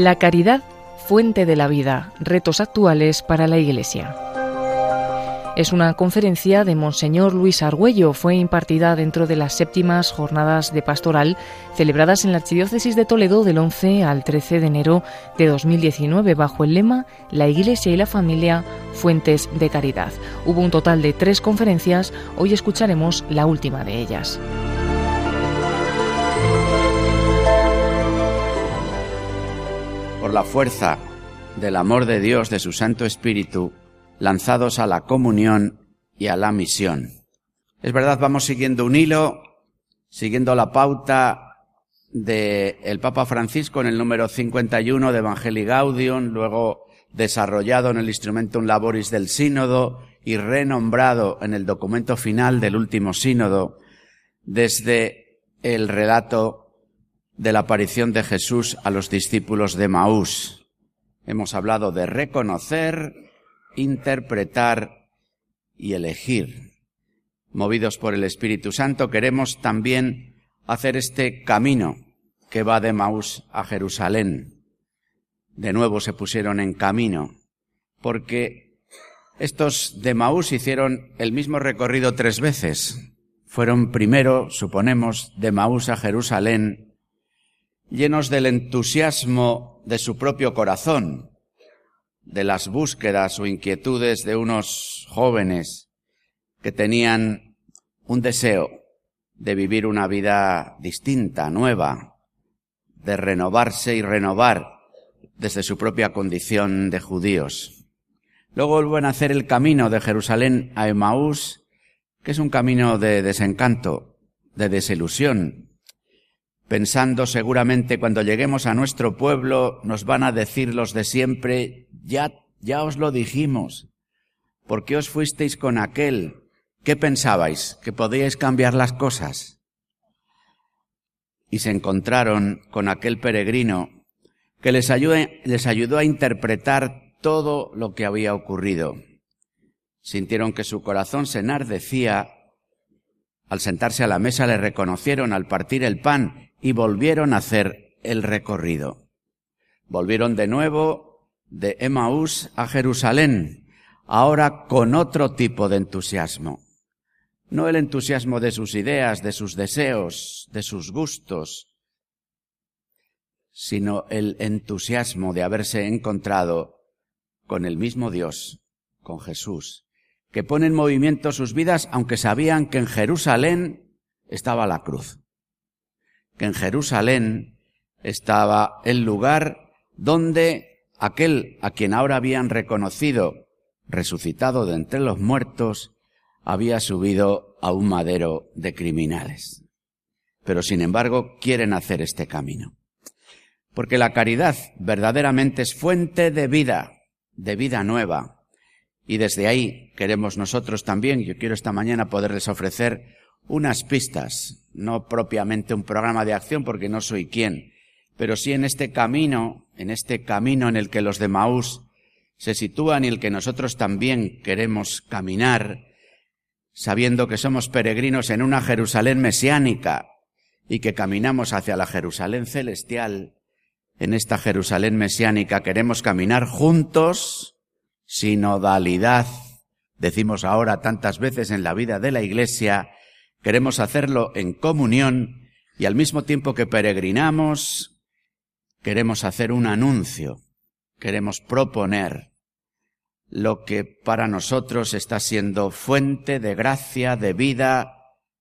La caridad, fuente de la vida, retos actuales para la Iglesia. Es una conferencia de Monseñor Luis Argüello. Fue impartida dentro de las séptimas jornadas de pastoral celebradas en la Archidiócesis de Toledo del 11 al 13 de enero de 2019 bajo el lema La Iglesia y la Familia, Fuentes de Caridad. Hubo un total de tres conferencias. Hoy escucharemos la última de ellas. Por la fuerza del amor de Dios, de su Santo Espíritu, lanzados a la comunión y a la misión. Es verdad, vamos siguiendo un hilo, siguiendo la pauta del el Papa Francisco en el número 51 de Evangelii Gaudium, luego desarrollado en el Instrumentum Laboris del Sínodo y renombrado en el documento final del último sínodo, desde el relato de la aparición de Jesús a los discípulos de Maús. Hemos hablado de reconocer, interpretar y elegir. Movidos por el Espíritu Santo, queremos también hacer este camino que va de Maús a Jerusalén. De nuevo se pusieron en camino, porque estos de Maús hicieron el mismo recorrido tres veces. Fueron primero, suponemos, de Maús a Jerusalén, llenos del entusiasmo de su propio corazón, de las búsquedas o inquietudes de unos jóvenes que tenían un deseo de vivir una vida distinta, nueva, de renovarse y renovar desde su propia condición de judíos. Luego vuelven a hacer el camino de Jerusalén a Emaús, que es un camino de desencanto, de desilusión, pensando seguramente cuando lleguemos a nuestro pueblo nos van a decir los de siempre, ya, ya os lo dijimos, ¿por qué os fuisteis con aquel? ¿Qué pensabais? ¿Que podíais cambiar las cosas? Y se encontraron con aquel peregrino que les, les ayudó a interpretar todo lo que había ocurrido. Sintieron que su corazón se enardecía. Al sentarse a la mesa le reconocieron al partir el pan y volvieron a hacer el recorrido. Volvieron de nuevo de Emaús a Jerusalén, ahora con otro tipo de entusiasmo. No el entusiasmo de sus ideas, de sus deseos, de sus gustos, sino el entusiasmo de haberse encontrado con el mismo Dios, con Jesús, que pone en movimiento sus vidas aunque sabían que en Jerusalén estaba la cruz que en Jerusalén estaba el lugar donde aquel a quien ahora habían reconocido resucitado de entre los muertos había subido a un madero de criminales. Pero sin embargo quieren hacer este camino. Porque la caridad verdaderamente es fuente de vida, de vida nueva. Y desde ahí queremos nosotros también, yo quiero esta mañana poderles ofrecer unas pistas, no propiamente un programa de acción porque no soy quien, pero sí en este camino, en este camino en el que los de Maús se sitúan y el que nosotros también queremos caminar, sabiendo que somos peregrinos en una Jerusalén mesiánica y que caminamos hacia la Jerusalén celestial, en esta Jerusalén mesiánica queremos caminar juntos, sinodalidad, decimos ahora tantas veces en la vida de la Iglesia, Queremos hacerlo en comunión y al mismo tiempo que peregrinamos, queremos hacer un anuncio, queremos proponer lo que para nosotros está siendo fuente de gracia, de vida,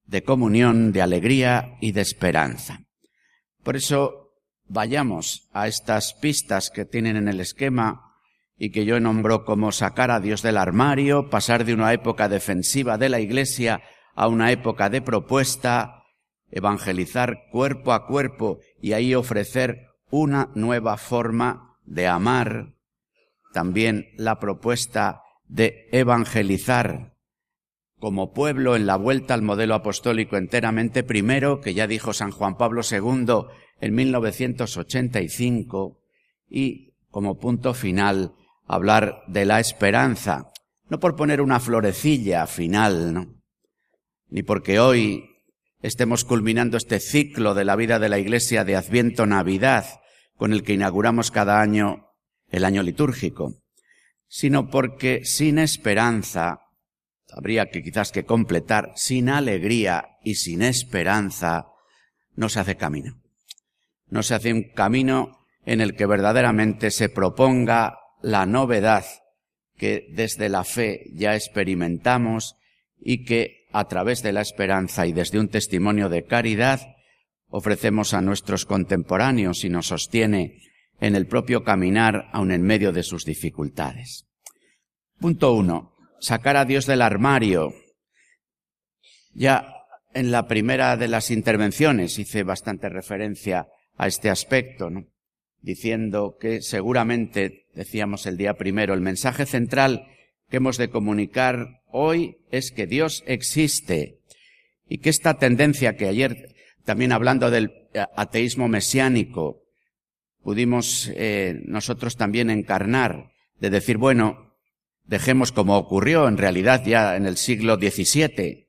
de comunión, de alegría y de esperanza. Por eso vayamos a estas pistas que tienen en el esquema y que yo nombro como sacar a Dios del armario, pasar de una época defensiva de la Iglesia a una época de propuesta, evangelizar cuerpo a cuerpo y ahí ofrecer una nueva forma de amar, también la propuesta de evangelizar como pueblo en la vuelta al modelo apostólico enteramente. Primero, que ya dijo San Juan Pablo II en 1985, y como punto final hablar de la esperanza, no por poner una florecilla final, ¿no? Ni porque hoy estemos culminando este ciclo de la vida de la Iglesia de Adviento Navidad con el que inauguramos cada año el año litúrgico, sino porque sin esperanza, habría que quizás que completar, sin alegría y sin esperanza, no se hace camino. No se hace un camino en el que verdaderamente se proponga la novedad que desde la fe ya experimentamos y que a través de la esperanza y desde un testimonio de caridad ofrecemos a nuestros contemporáneos y nos sostiene en el propio caminar aun en medio de sus dificultades. Punto uno. Sacar a Dios del armario. Ya en la primera de las intervenciones hice bastante referencia a este aspecto, diciendo que seguramente, decíamos el día primero, el mensaje central que hemos de comunicar hoy es que Dios existe. Y que esta tendencia que ayer, también hablando del ateísmo mesiánico, pudimos eh, nosotros también encarnar, de decir, bueno, dejemos como ocurrió en realidad ya en el siglo XVII,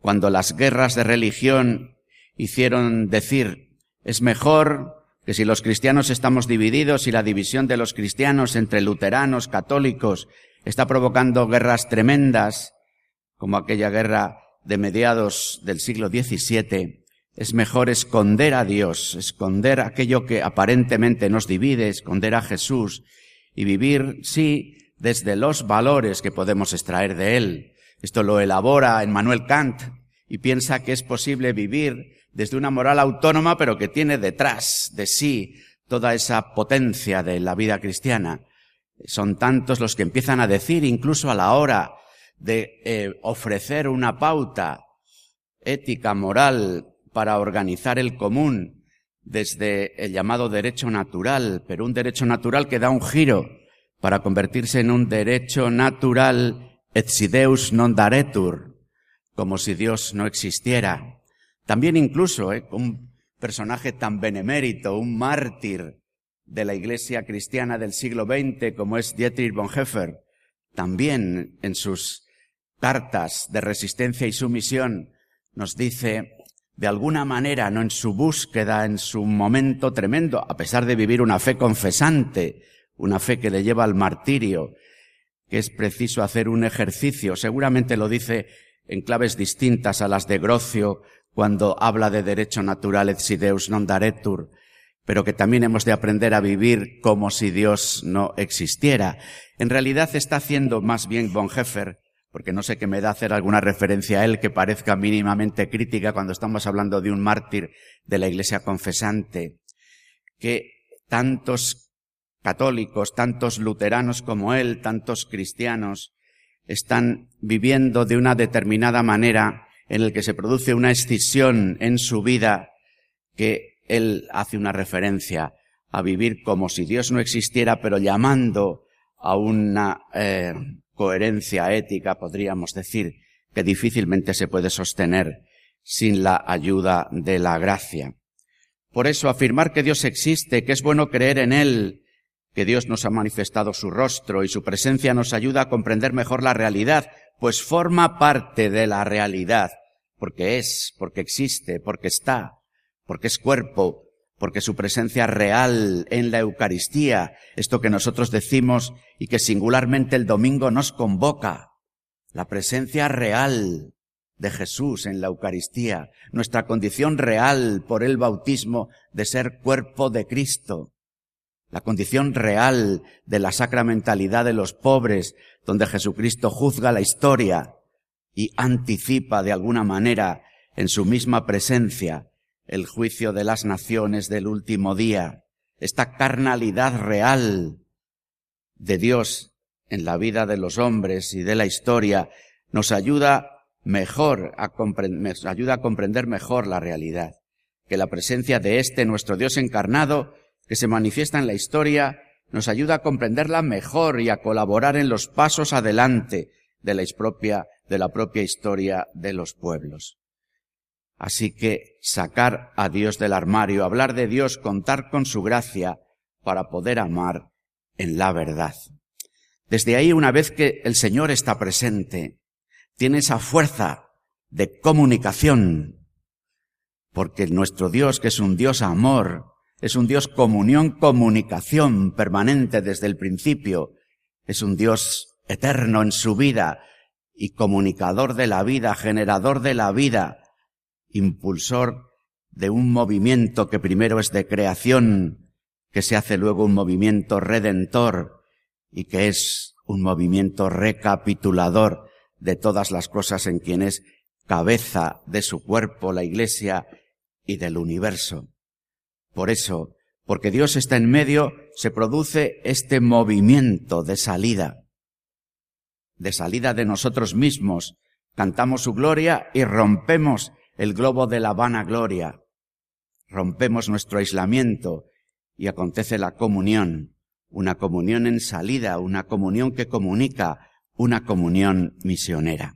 cuando las guerras de religión hicieron decir, es mejor que si los cristianos estamos divididos y la división de los cristianos entre luteranos, católicos, está provocando guerras tremendas, como aquella guerra de mediados del siglo XVII, es mejor esconder a Dios, esconder aquello que aparentemente nos divide, esconder a Jesús y vivir, sí, desde los valores que podemos extraer de Él. Esto lo elabora Emmanuel Kant y piensa que es posible vivir desde una moral autónoma, pero que tiene detrás de sí toda esa potencia de la vida cristiana. Son tantos los que empiezan a decir, incluso a la hora de eh, ofrecer una pauta ética, moral, para organizar el común desde el llamado derecho natural, pero un derecho natural que da un giro para convertirse en un derecho natural et non daretur, como si Dios no existiera. También incluso ¿eh? un personaje tan benemérito, un mártir de la iglesia cristiana del siglo XX como es Dietrich Bonhoeffer, también en sus cartas de resistencia y sumisión nos dice, de alguna manera, no en su búsqueda, en su momento tremendo, a pesar de vivir una fe confesante, una fe que le lleva al martirio, que es preciso hacer un ejercicio, seguramente lo dice en claves distintas a las de Grocio cuando habla de derecho natural et si Deus non daretur, pero que también hemos de aprender a vivir como si Dios no existiera. En realidad está haciendo más bien Bonhoeffer, porque no sé qué me da hacer alguna referencia a él que parezca mínimamente crítica cuando estamos hablando de un mártir de la iglesia confesante, que tantos católicos, tantos luteranos como él, tantos cristianos, están viviendo de una determinada manera en el que se produce una escisión en su vida que él hace una referencia a vivir como si Dios no existiera, pero llamando a una eh, coherencia ética, podríamos decir, que difícilmente se puede sostener sin la ayuda de la gracia. Por eso afirmar que Dios existe, que es bueno creer en Él, que Dios nos ha manifestado su rostro y su presencia nos ayuda a comprender mejor la realidad, pues forma parte de la realidad, porque es, porque existe, porque está, porque es cuerpo, porque su presencia real en la Eucaristía, esto que nosotros decimos y que singularmente el domingo nos convoca, la presencia real de Jesús en la Eucaristía, nuestra condición real por el bautismo de ser cuerpo de Cristo, la condición real de la sacramentalidad de los pobres, donde Jesucristo juzga la historia y anticipa de alguna manera en su misma presencia el juicio de las naciones del último día, esta carnalidad real de Dios en la vida de los hombres y de la historia nos ayuda mejor a nos ayuda a comprender mejor la realidad, que la presencia de este nuestro Dios encarnado que se manifiesta en la historia nos ayuda a comprenderla mejor y a colaborar en los pasos adelante de la propia, de la propia historia de los pueblos. Así que sacar a Dios del armario, hablar de Dios, contar con su gracia para poder amar en la verdad. Desde ahí, una vez que el Señor está presente, tiene esa fuerza de comunicación, porque nuestro Dios, que es un Dios amor, Es un Dios comunión, comunicación permanente desde el principio. Es un Dios eterno en su vida y comunicador de la vida, generador de la vida, impulsor de un movimiento que primero es de creación, que se hace luego un movimiento redentor y que es un movimiento recapitulador de todas las cosas en quien es cabeza de su cuerpo, la Iglesia, y del universo. Por eso, porque Dios está en medio, se produce este movimiento de salida, de salida de nosotros mismos. Cantamos su gloria y rompemos el globo de la vana gloria. Rompemos nuestro aislamiento y acontece la comunión, una comunión en salida, una comunión que comunica, una comunión misionera.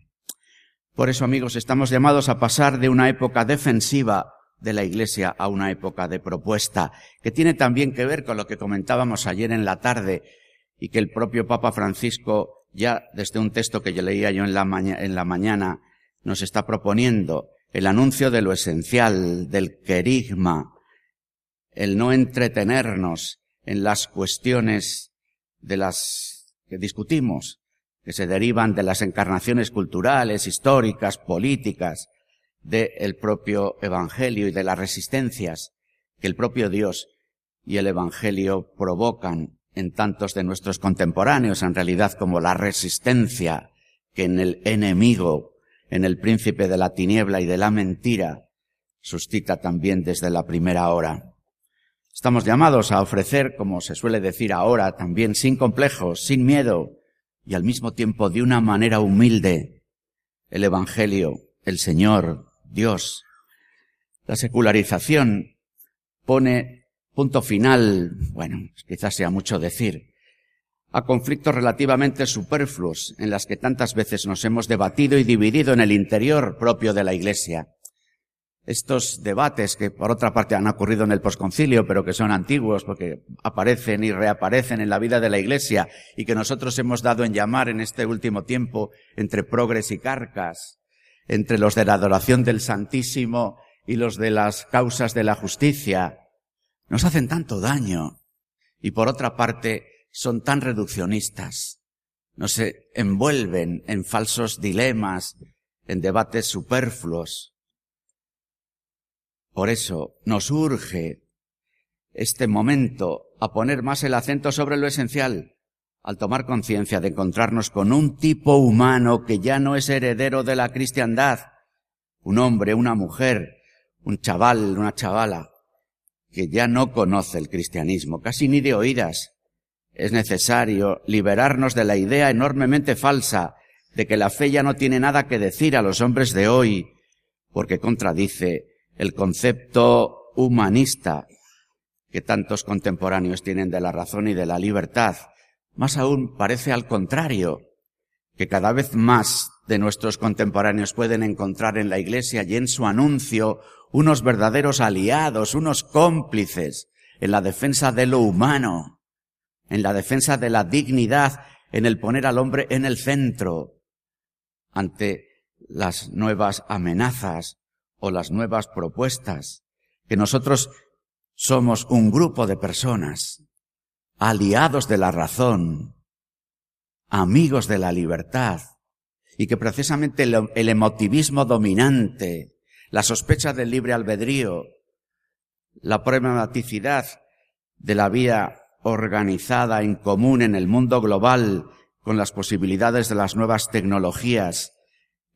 Por eso, amigos, estamos llamados a pasar de una época defensiva de la Iglesia a una época de propuesta, que tiene también que ver con lo que comentábamos ayer en la tarde y que el propio Papa Francisco, ya desde un texto que yo leía yo en la, en la mañana, nos está proponiendo el anuncio de lo esencial, del querigma, el no entretenernos en las cuestiones de las que discutimos, que se derivan de las encarnaciones culturales, históricas, políticas, del propio Evangelio y de las resistencias que el propio Dios y el Evangelio provocan en tantos de nuestros contemporáneos, en realidad como la resistencia que en el enemigo, en el príncipe de la tiniebla y de la mentira, suscita también desde la primera hora. Estamos llamados a ofrecer, como se suele decir ahora, también sin complejos, sin miedo y al mismo tiempo de una manera humilde, el Evangelio, el Señor, Dios. La secularización pone punto final, bueno, quizás sea mucho decir, a conflictos relativamente superfluos en las que tantas veces nos hemos debatido y dividido en el interior propio de la Iglesia. Estos debates que por otra parte han ocurrido en el posconcilio, pero que son antiguos porque aparecen y reaparecen en la vida de la Iglesia y que nosotros hemos dado en llamar en este último tiempo entre progres y carcas, entre los de la adoración del Santísimo y los de las causas de la justicia, nos hacen tanto daño y por otra parte son tan reduccionistas, nos envuelven en falsos dilemas, en debates superfluos. Por eso nos urge este momento a poner más el acento sobre lo esencial, al tomar conciencia de encontrarnos con un tipo humano que ya no es heredero de la cristiandad, un hombre, una mujer, un chaval, una chavala, que ya no conoce el cristianismo, casi ni de oídas. Es necesario liberarnos de la idea enormemente falsa de que la fe ya no tiene nada que decir a los hombres de hoy, porque contradice el concepto humanista que tantos contemporáneos tienen de la razón y de la libertad, más aún parece al contrario, que cada vez más de nuestros contemporáneos pueden encontrar en la Iglesia y en su anuncio unos verdaderos aliados, unos cómplices en la defensa de lo humano, en la defensa de la dignidad, en el poner al hombre en el centro ante las nuevas amenazas o las nuevas propuestas, que nosotros somos un grupo de personas aliados de la razón, amigos de la libertad, y que precisamente el, emotivismo dominante, la sospecha del libre albedrío, la problematicidad de la vía organizada en común en el mundo global con las posibilidades de las nuevas tecnologías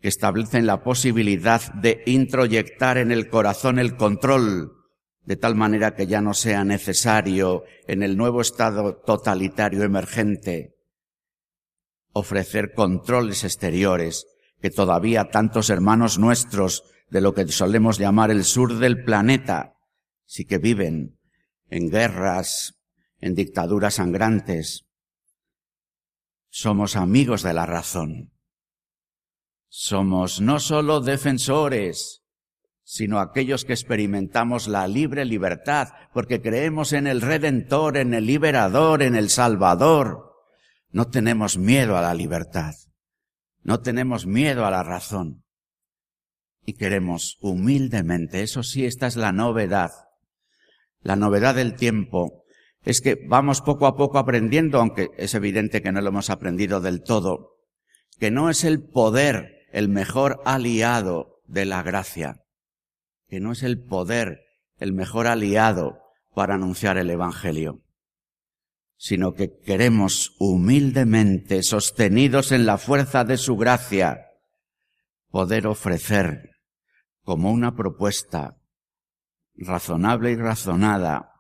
que establecen la posibilidad de introyectar en el corazón el control de tal manera que ya no sea necesario en el nuevo estado totalitario emergente ofrecer controles exteriores que todavía tantos hermanos nuestros de lo que solemos llamar el sur del planeta sí que viven en guerras, en dictaduras sangrantes. Somos amigos de la razón. Somos no solo defensores, sino aquellos que experimentamos la libre libertad, porque creemos en el Redentor, en el Liberador, en el Salvador. No tenemos miedo a la libertad, no tenemos miedo a la razón. Y queremos humildemente, eso sí, esta es la novedad, La novedad del tiempo es que vamos poco a poco aprendiendo, aunque es evidente que no lo hemos aprendido del todo, que no es el poder el mejor aliado de la gracia, que no es el poder el mejor aliado para anunciar el Evangelio, sino que queremos humildemente, sostenidos en la fuerza de su gracia, poder ofrecer como una propuesta razonable y razonada,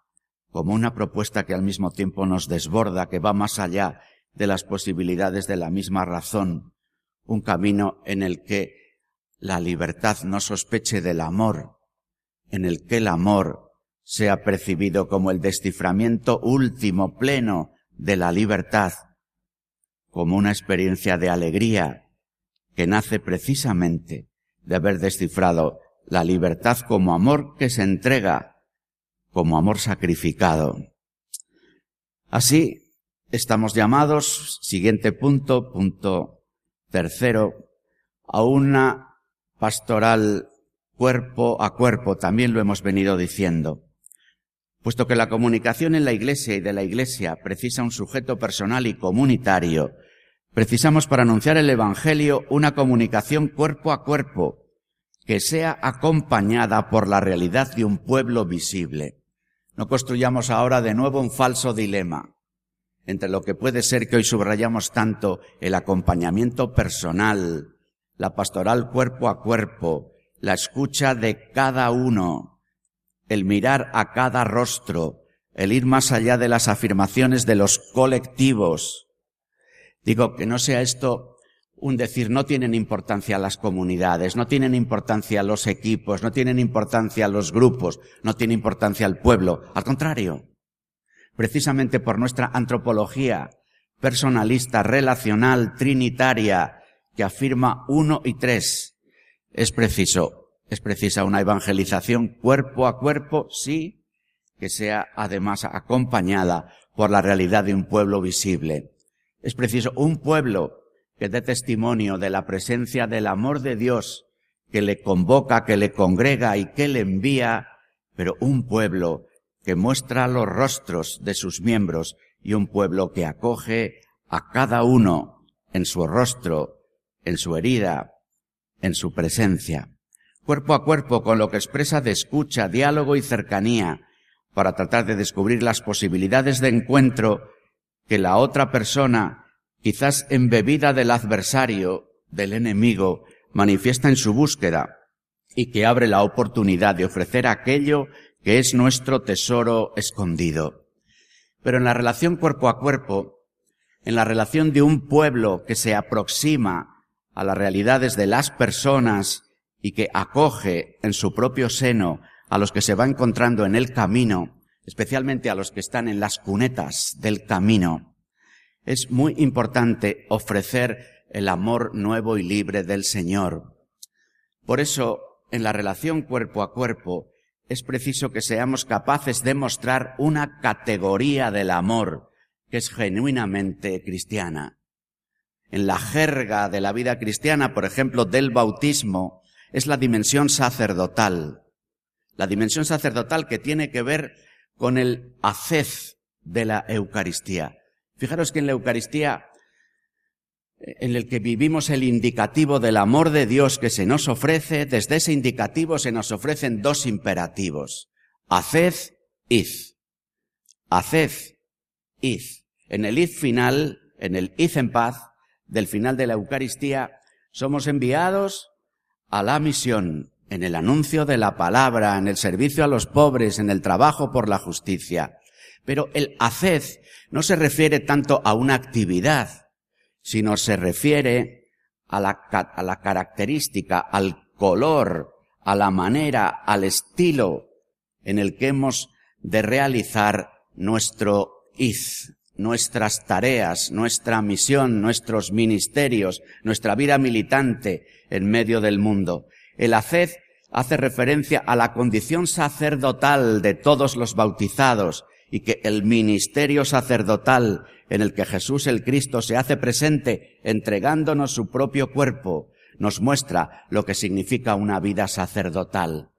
como una propuesta que al mismo tiempo nos desborda, que va más allá de las posibilidades de la misma razón, un camino en el que la libertad no sospeche del amor, en el que el amor sea percibido como el desciframiento último, pleno de la libertad, como una experiencia de alegría que nace precisamente de haber descifrado la libertad como amor que se entrega, como amor sacrificado. Así, estamos llamados, siguiente punto, punto tercero, a una pastoral cuerpo a cuerpo, también lo hemos venido diciendo. Puesto que la comunicación en la Iglesia y de la Iglesia precisa un sujeto personal y comunitario, precisamos para anunciar el Evangelio una comunicación cuerpo a cuerpo, que sea acompañada por la realidad de un pueblo visible. No construyamos ahora de nuevo un falso dilema entre lo que puede ser que hoy subrayamos tanto el acompañamiento personal, la pastoral cuerpo a cuerpo, la escucha de cada uno, el mirar a cada rostro, el ir más allá de las afirmaciones de los colectivos. Digo que no sea esto un decir, no tienen importancia las comunidades, no tienen importancia los equipos, no tienen importancia los grupos, no tiene importancia el pueblo. Al contrario, precisamente por nuestra antropología personalista, relacional, trinitaria, que afirma uno y tres, es preciso, es precisa una evangelización cuerpo a cuerpo, sí, que sea además acompañada por la realidad de un pueblo visible. Es preciso un pueblo que dé testimonio de la presencia del amor de Dios que le convoca, que le congrega y que le envía, pero un pueblo que muestra los rostros de sus miembros y un pueblo que acoge a cada uno en su rostro, en su herida, en su presencia, cuerpo a cuerpo con lo que expresa de escucha, diálogo y cercanía, para tratar de descubrir las posibilidades de encuentro que la otra persona quizás embebida del adversario, del enemigo, manifiesta en su búsqueda y que abre la oportunidad de ofrecer aquello que es nuestro tesoro escondido. Pero en la relación cuerpo a cuerpo, en la relación de un pueblo que se aproxima a las realidades de las personas y que acoge en su propio seno a los que se va encontrando en el camino, especialmente a los que están en las cunetas del camino, es muy importante ofrecer el amor nuevo y libre del Señor. Por eso, en la relación cuerpo a cuerpo, es preciso que seamos capaces de mostrar una categoría del amor que es genuinamente cristiana. En la jerga de la vida cristiana, por ejemplo, del bautismo, es la dimensión sacerdotal. La dimensión sacerdotal que tiene que ver con el hacez de la Eucaristía. Fijaros que en la Eucaristía, en el que vivimos el indicativo del amor de Dios que se nos ofrece, desde ese indicativo se nos ofrecen dos imperativos. Haced, id. Haced, id. En el id final, en el id en paz, del final de la Eucaristía, somos enviados a la misión, en el anuncio de la palabra, en el servicio a los pobres, en el trabajo por la justicia. Pero el haced no se refiere tanto a una actividad, sino se refiere a la, a la característica, al color, a la manera, al estilo en el que hemos de realizar nuestro iz, nuestras tareas, nuestra misión, nuestros ministerios, nuestra vida militante en medio del mundo. El haced hace referencia a la condición sacerdotal de todos los bautizados, y que el ministerio sacerdotal en el que Jesús el Cristo se hace presente entregándonos su propio cuerpo nos muestra lo que significa una vida sacerdotal.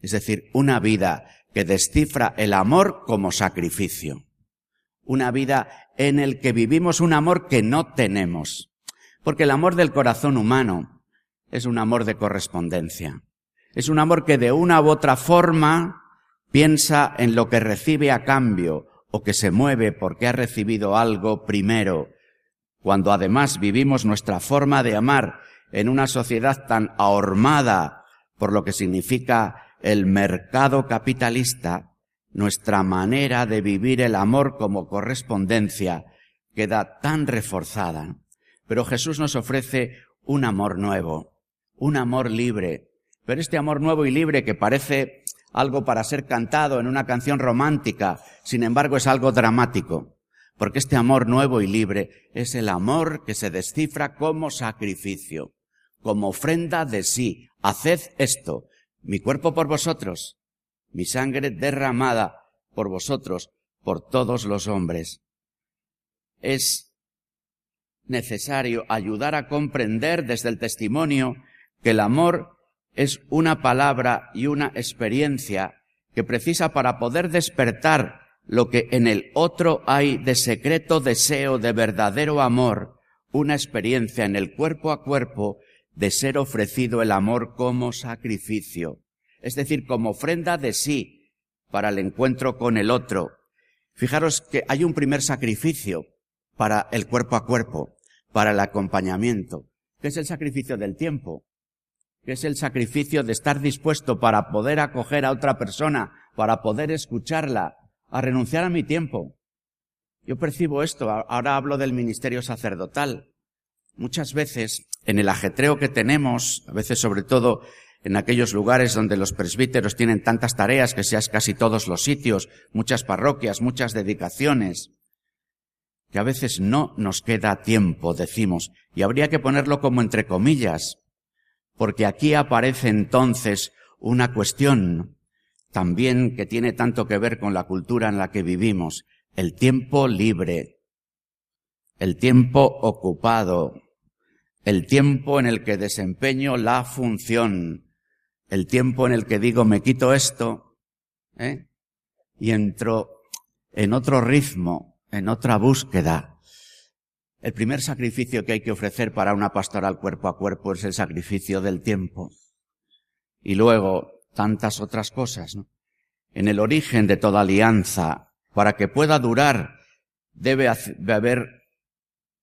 Es decir, una vida que descifra el amor como sacrificio. Una vida en el que vivimos un amor que no tenemos. Porque el amor del corazón humano es un amor de correspondencia. Es un amor que de una u otra forma piensa en lo que recibe a cambio o que se mueve porque ha recibido algo primero. Cuando además vivimos nuestra forma de amar en una sociedad tan ahormada por lo que significa el mercado capitalista, nuestra manera de vivir el amor como correspondencia queda tan reforzada. Pero Jesús nos ofrece un amor nuevo, un amor libre. Pero este amor nuevo y libre que parece algo para ser cantado en una canción romántica, sin embargo es algo dramático, porque este amor nuevo y libre es el amor que se descifra como sacrificio, como ofrenda de sí. Haced esto, mi cuerpo por vosotros, mi sangre derramada por vosotros, por todos los hombres. Es necesario ayudar a comprender desde el testimonio que el amor es una palabra y una experiencia que precisa para poder despertar lo que en el otro hay de secreto deseo de verdadero amor, una experiencia en el cuerpo a cuerpo de ser ofrecido el amor como sacrificio, es decir, como ofrenda de sí para el encuentro con el otro. Fijaros que hay un primer sacrificio para el cuerpo a cuerpo, para el acompañamiento, que es el sacrificio del tiempo, que es el sacrificio de estar dispuesto para poder acoger a otra persona, para poder escucharla, a renunciar a mi tiempo. Yo percibo esto, ahora hablo del ministerio sacerdotal. Muchas veces, en el ajetreo que tenemos, a veces sobre todo en aquellos lugares donde los presbíteros tienen tantas tareas que seas casi todos los sitios, muchas parroquias, muchas dedicaciones, que a veces no nos queda tiempo, decimos, y habría que ponerlo como entre comillas, porque aquí aparece entonces una cuestión también que tiene tanto que ver con la cultura en la que vivimos, el tiempo libre, el tiempo ocupado, el tiempo en el que desempeño la función, el tiempo en el que digo me quito esto, ¿eh? y entro en otro ritmo, en otra búsqueda. El primer sacrificio que hay que ofrecer para una pastoral cuerpo a cuerpo es el sacrificio del tiempo. Y luego tantas otras cosas, ¿no? En el origen de toda alianza, para que pueda durar, debe haber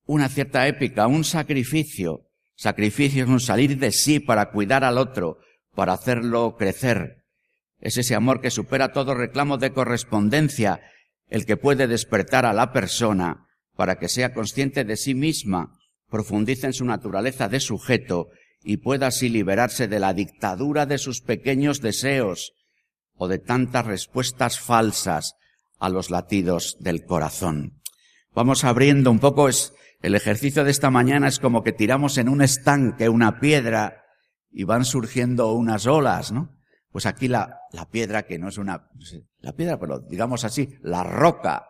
una cierta épica, un sacrificio. Sacrificio es un salir de sí para cuidar al otro, para hacerlo crecer. Es ese amor que supera todo reclamo de correspondencia, el que puede despertar a la persona para que sea consciente de sí misma, profundice en su naturaleza de sujeto y pueda así liberarse de la dictadura de sus pequeños deseos o de tantas respuestas falsas a los latidos del corazón. Vamos abriendo un poco es el ejercicio de esta mañana es como que tiramos en un estanque una piedra y van surgiendo unas olas, ¿no? Pues aquí la, la piedra que no es una, la piedra, pero digamos así, la roca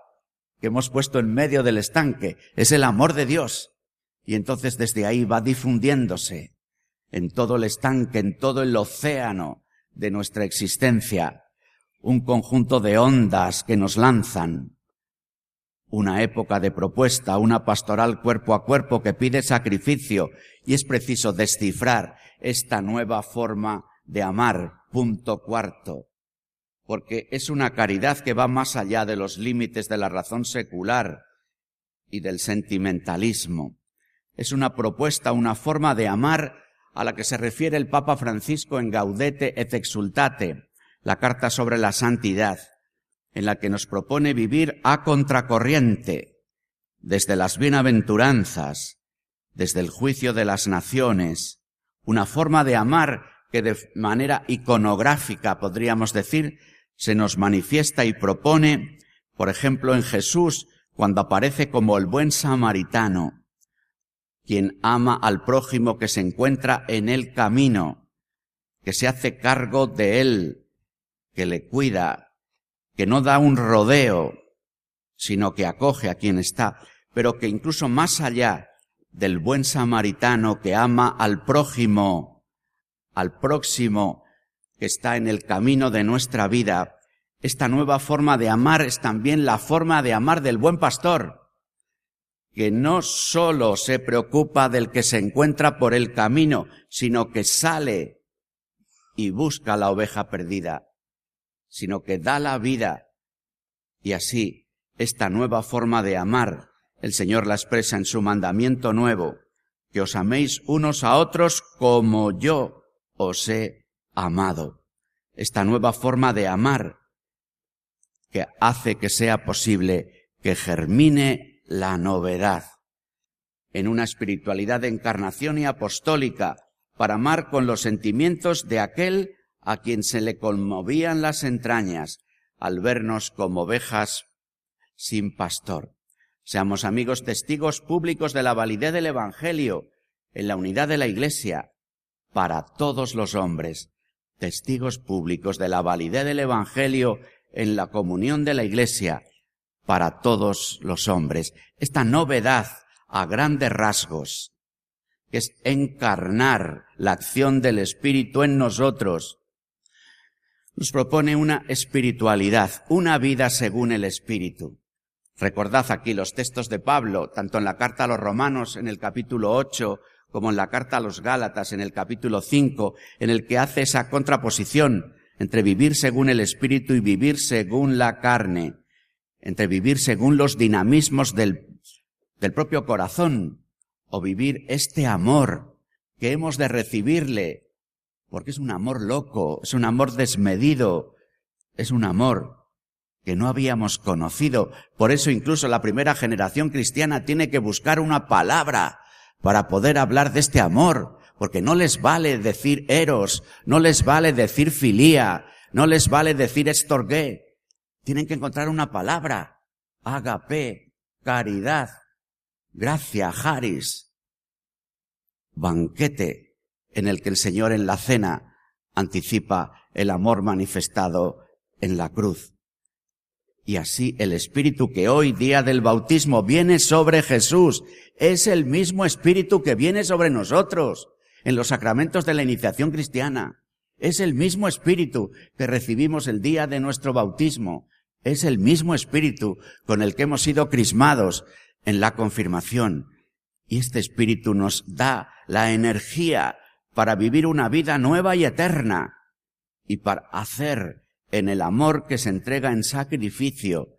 que hemos puesto en medio del estanque es el amor de Dios. Y entonces desde ahí va difundiéndose en todo el estanque, en todo el océano de nuestra existencia, un conjunto de ondas que nos lanzan, una época de propuesta, una pastoral cuerpo a cuerpo que pide sacrificio y es preciso descifrar esta nueva forma de amar. Punto cuarto. Porque es una caridad que va más allá de los límites de la razón secular y del sentimentalismo. Es una propuesta, una forma de amar a la que se refiere el Papa Francisco en Gaudete et Exultate, la carta sobre la santidad en la que nos propone vivir a contracorriente, desde las bienaventuranzas, desde el juicio de las naciones, una forma de amar que de manera iconográfica, podríamos decir, se nos manifiesta y propone, por ejemplo, en Jesús, cuando aparece como el buen samaritano, quien ama al prójimo que se encuentra en el camino, que se hace cargo de él, que le cuida, que no da un rodeo, sino que acoge a quien está, pero que incluso más allá del buen samaritano que ama al prójimo, al próximo que está en el camino de nuestra vida, Esta nueva forma de amar es también la forma de amar del buen pastor, que no sólo se preocupa del que se encuentra por el camino, sino que sale y busca la oveja perdida, sino que da la vida. Y así, esta nueva forma de amar, el Señor la expresa en su mandamiento nuevo, que os améis unos a otros como yo os he amado. Esta nueva forma de amar que hace que sea posible que germine la novedad en una espiritualidad de encarnación y apostólica para amar con los sentimientos de aquel a quien se le conmovían las entrañas al vernos como ovejas sin pastor. Seamos amigos testigos públicos de la validez del Evangelio en la unidad de la Iglesia para todos los hombres, testigos públicos de la validez del Evangelio en la comunión de la Iglesia para todos los hombres. Esta novedad a grandes rasgos, que es encarnar la acción del Espíritu en nosotros, nos propone una espiritualidad, una vida según el Espíritu. Recordad aquí los textos de Pablo, tanto en la carta a los romanos en el capítulo 8 como en la carta a los Gálatas en el capítulo 5, en el que hace esa contraposición entre vivir según el Espíritu y vivir según la carne, entre vivir según los dinamismos del, del propio corazón, o vivir este amor que hemos de recibirle, porque es un amor loco, es un amor desmedido, es un amor que no habíamos conocido. Por eso incluso la primera generación cristiana tiene que buscar una palabra para poder hablar de este amor, porque no les vale decir eros, no les vale decir filía, no les vale decir estorgué. Tienen que encontrar una palabra. Agape, caridad, gracia, haris, banquete, en el que el Señor en la cena anticipa el amor manifestado en la cruz. Y así el Espíritu que hoy, día del bautismo, viene sobre Jesús, es el mismo Espíritu que viene sobre nosotros en los sacramentos de la iniciación cristiana. Es el mismo espíritu que recibimos el día de nuestro bautismo. Es el mismo espíritu con el que hemos sido crismados en la confirmación. Y este espíritu nos da la energía para vivir una vida nueva y eterna y para hacer en el amor que se entrega en sacrificio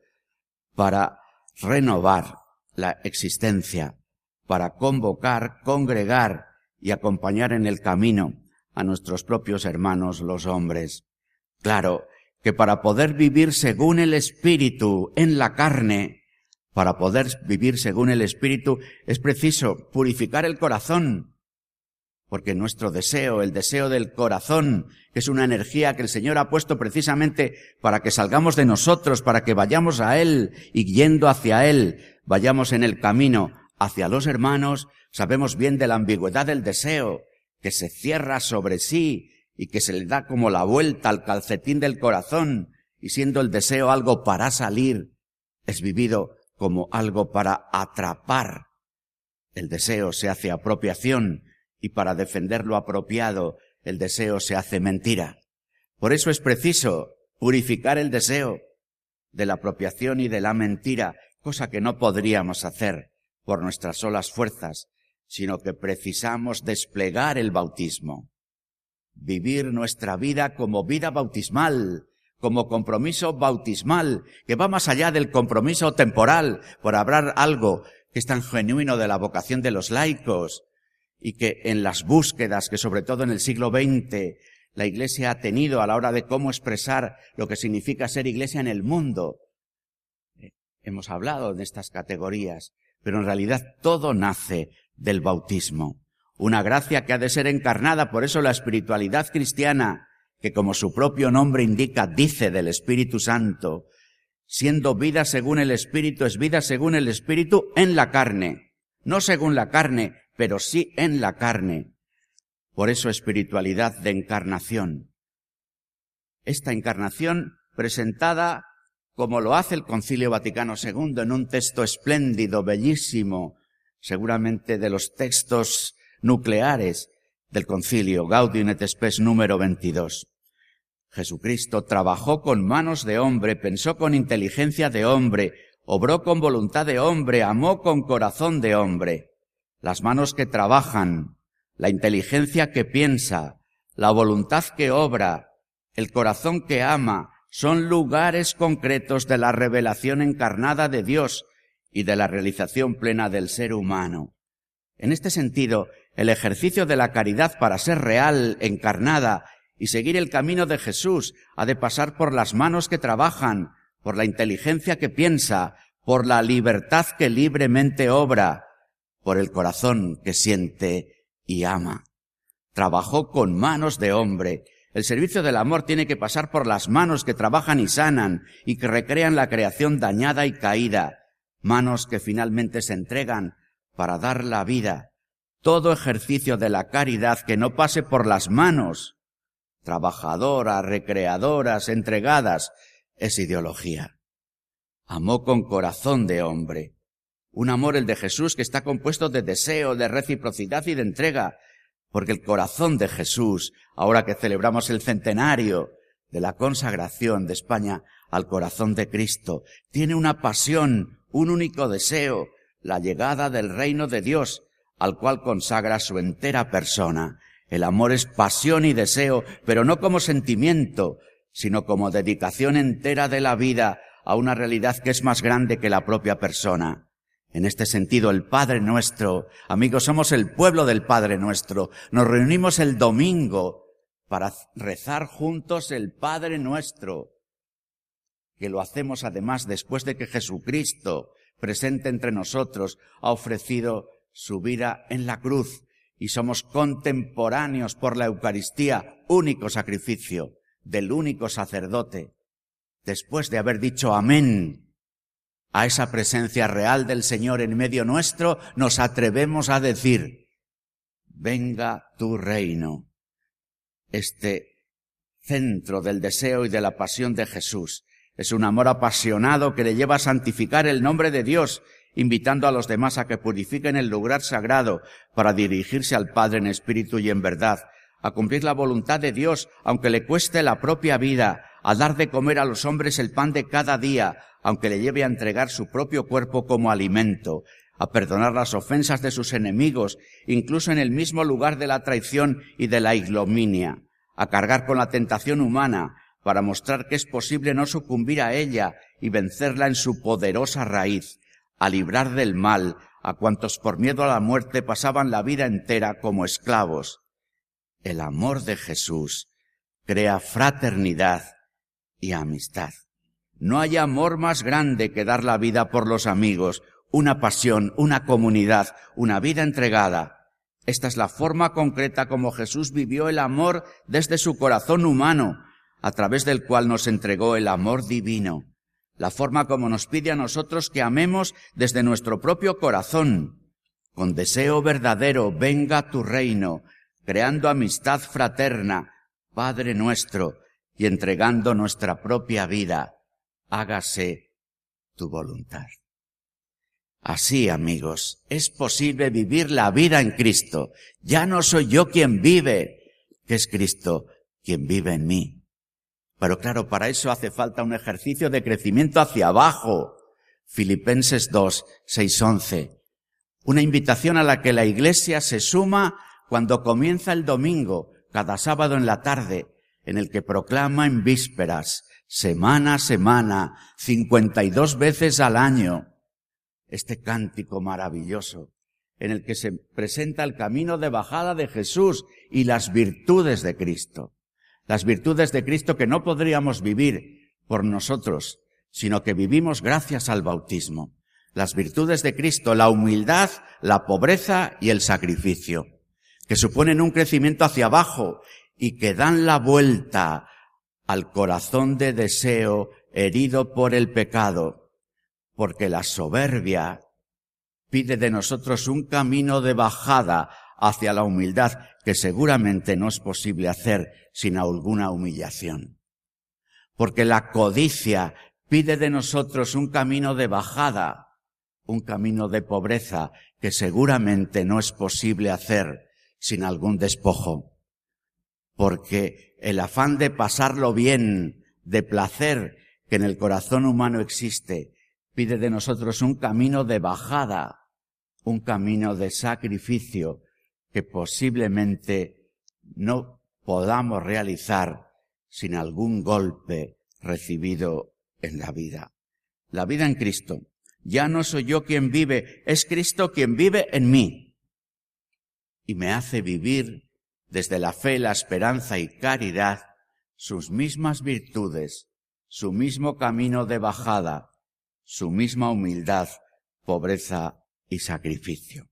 para renovar la existencia, para convocar, congregar y acompañar en el camino a nuestros propios hermanos los hombres. Claro que para poder vivir según el Espíritu en la carne, para poder vivir según el Espíritu es preciso purificar el corazón, porque nuestro deseo, el deseo del corazón, es una energía que el Señor ha puesto precisamente para que salgamos de nosotros, para que vayamos a Él y yendo hacia Él, vayamos en el camino hacia los hermanos, sabemos bien de la ambigüedad del deseo, que se cierra sobre sí y que se le da como la vuelta al calcetín del corazón, y siendo el deseo algo para salir, es vivido como algo para atrapar. El deseo se hace apropiación y para defender lo apropiado el deseo se hace mentira. Por eso es preciso purificar el deseo de la apropiación y de la mentira, cosa que no podríamos hacer por nuestras solas fuerzas, sino que precisamos desplegar el bautismo, vivir nuestra vida como vida bautismal, como compromiso bautismal, que va más allá del compromiso temporal, por hablar algo que es tan genuino de la vocación de los laicos, y que en las búsquedas que sobre todo en el siglo XX la Iglesia ha tenido a la hora de cómo expresar lo que significa ser Iglesia en el mundo, eh, hemos hablado de estas categorías, pero en realidad todo nace del bautismo. Una gracia que ha de ser encarnada, por eso la espiritualidad cristiana, que como su propio nombre indica, dice del Espíritu Santo, siendo vida según el Espíritu, es vida según el Espíritu en la carne. No según la carne, pero sí en la carne. Por eso espiritualidad de encarnación. Esta encarnación presentada como lo hace el Concilio Vaticano II en un texto espléndido, bellísimo, seguramente de los textos nucleares del concilio, Gaudium et Spes número 22. Jesucristo trabajó con manos de hombre, pensó con inteligencia de hombre, obró con voluntad de hombre, amó con corazón de hombre. Las manos que trabajan, la inteligencia que piensa, la voluntad que obra, el corazón que ama, son lugares concretos de la revelación encarnada de Dios y de la realización plena del ser humano. En este sentido, el ejercicio de la caridad para ser real, encarnada y seguir el camino de Jesús ha de pasar por las manos que trabajan, por la inteligencia que piensa, por la libertad que libremente obra, por el corazón que siente y ama. Trabajó con manos de hombre. El servicio del amor tiene que pasar por las manos que trabajan y sanan y que recrean la creación dañada y caída, manos que finalmente se entregan para dar la vida. Todo ejercicio de la caridad que no pase por las manos trabajadoras, recreadoras, entregadas, es ideología. Amó con corazón de hombre. Un amor el de Jesús que está compuesto de deseo, de reciprocidad y de entrega, porque el corazón de Jesús, ahora que celebramos el centenario de la consagración de España al corazón de Cristo, tiene una pasión, un único deseo, la llegada del reino de Dios, al cual consagra su entera persona, el amor es pasión y deseo, pero no como sentimiento, sino como dedicación entera de la vida a una realidad que es más grande que la propia persona. En este sentido, el Padre nuestro, amigos, somos el pueblo del Padre nuestro. Nos reunimos el domingo para rezar juntos el Padre nuestro, que lo hacemos además después de que Jesucristo, presente entre nosotros, ha ofrecido su vida en la cruz y somos contemporáneos por la Eucaristía, único sacrificio del único sacerdote, después de haber dicho amén a esa presencia real del Señor en medio nuestro, nos atrevemos a decir, venga tu reino. Este centro del deseo y de la pasión de Jesús es un amor apasionado que le lleva a santificar el nombre de Dios invitando a los demás a que purifiquen el lugar sagrado para dirigirse al Padre en espíritu y en verdad, a cumplir la voluntad de Dios, aunque le cueste la propia vida, a dar de comer a los hombres el pan de cada día, aunque le lleve a entregar su propio cuerpo como alimento, a perdonar las ofensas de sus enemigos, incluso en el mismo lugar de la traición y de la ignominia, a cargar con la tentación humana, para mostrar que es posible no sucumbir a ella y vencerla en su poderosa raíz, a librar del mal a cuantos por miedo a la muerte pasaban la vida entera como esclavos. El amor de Jesús crea fraternidad y amistad. No hay amor más grande que dar la vida por los amigos, una pasión, una comunidad, una vida entregada. Esta es la forma concreta como Jesús vivió el amor desde su corazón humano, a través del cual nos entregó el amor divino la forma como nos pide a nosotros que amemos desde nuestro propio corazón, con deseo verdadero, venga tu reino, creando amistad fraterna, Padre nuestro, y entregando nuestra propia vida, hágase tu voluntad. Así, amigos, es posible vivir la vida en Cristo. Ya no soy yo quien vive, que es Cristo quien vive en mí. Pero claro, para eso hace falta un ejercicio de crecimiento hacia abajo. Filipenses 2, 6, 11. Una invitación a la que la iglesia se suma cuando comienza el domingo, cada sábado en la tarde, en el que proclama en vísperas, semana a semana, 52 veces al año, este cántico maravilloso, en el que se presenta el camino de bajada de Jesús y las virtudes de Cristo las virtudes de Cristo que no podríamos vivir por nosotros, sino que vivimos gracias al bautismo. Las virtudes de Cristo, la humildad, la pobreza y el sacrificio, que suponen un crecimiento hacia abajo y que dan la vuelta al corazón de deseo herido por el pecado, porque la soberbia pide de nosotros un camino de bajada hacia la humildad que seguramente no es posible hacer sin alguna humillación. Porque la codicia pide de nosotros un camino de bajada, un camino de pobreza que seguramente no es posible hacer sin algún despojo. Porque el afán de pasarlo bien, de placer que en el corazón humano existe, pide de nosotros un camino de bajada, un camino de sacrificio que posiblemente no podamos realizar sin algún golpe recibido en la vida. La vida en Cristo. Ya no soy yo quien vive, es Cristo quien vive en mí. Y me hace vivir desde la fe, la esperanza y caridad sus mismas virtudes, su mismo camino de bajada, su misma humildad, pobreza y sacrificio.